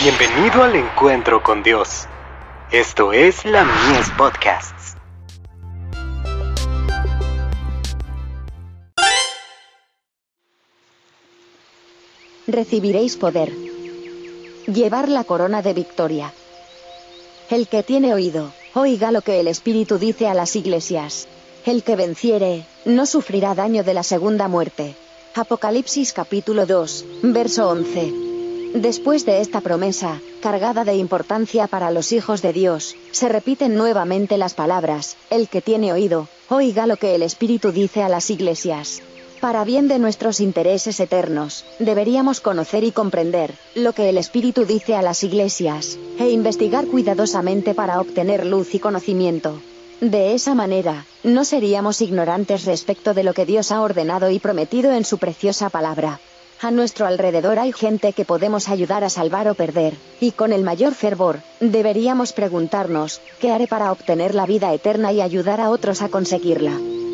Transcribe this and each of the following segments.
Bienvenido al encuentro con Dios. Esto es la Mies Podcasts. Recibiréis poder. Llevar la corona de victoria. El que tiene oído, oiga lo que el Espíritu dice a las iglesias. El que venciere, no sufrirá daño de la segunda muerte. Apocalipsis capítulo 2, verso 11. Después de esta promesa, cargada de importancia para los hijos de Dios, se repiten nuevamente las palabras, el que tiene oído, oiga lo que el Espíritu dice a las iglesias. Para bien de nuestros intereses eternos, deberíamos conocer y comprender lo que el Espíritu dice a las iglesias, e investigar cuidadosamente para obtener luz y conocimiento. De esa manera, no seríamos ignorantes respecto de lo que Dios ha ordenado y prometido en su preciosa palabra. A nuestro alrededor hay gente que podemos ayudar a salvar o perder, y con el mayor fervor, deberíamos preguntarnos, ¿qué haré para obtener la vida eterna y ayudar a otros a conseguirla?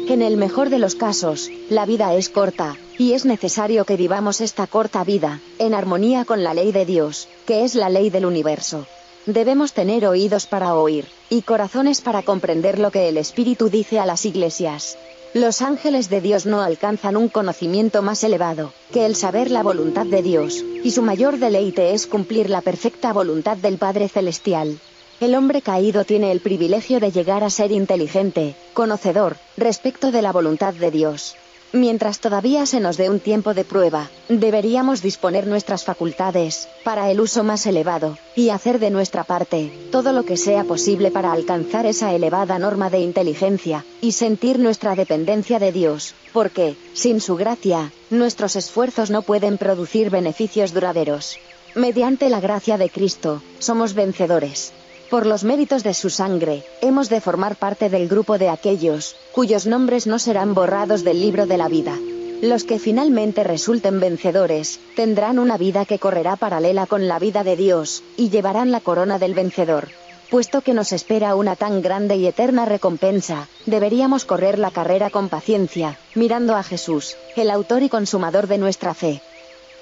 En el mejor de los casos, la vida es corta, y es necesario que vivamos esta corta vida, en armonía con la ley de Dios, que es la ley del universo. Debemos tener oídos para oír, y corazones para comprender lo que el Espíritu dice a las iglesias. Los ángeles de Dios no alcanzan un conocimiento más elevado que el saber la voluntad de Dios, y su mayor deleite es cumplir la perfecta voluntad del Padre Celestial. El hombre caído tiene el privilegio de llegar a ser inteligente, conocedor, respecto de la voluntad de Dios. Mientras todavía se nos dé un tiempo de prueba, deberíamos disponer nuestras facultades para el uso más elevado, y hacer de nuestra parte todo lo que sea posible para alcanzar esa elevada norma de inteligencia, y sentir nuestra dependencia de Dios, porque, sin su gracia, nuestros esfuerzos no pueden producir beneficios duraderos. Mediante la gracia de Cristo, somos vencedores. Por los méritos de su sangre, hemos de formar parte del grupo de aquellos, cuyos nombres no serán borrados del libro de la vida. Los que finalmente resulten vencedores, tendrán una vida que correrá paralela con la vida de Dios, y llevarán la corona del vencedor. Puesto que nos espera una tan grande y eterna recompensa, deberíamos correr la carrera con paciencia, mirando a Jesús, el autor y consumador de nuestra fe.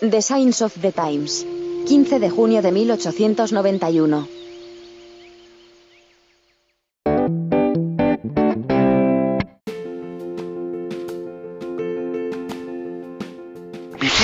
The Signs of the Times. 15 de junio de 1891.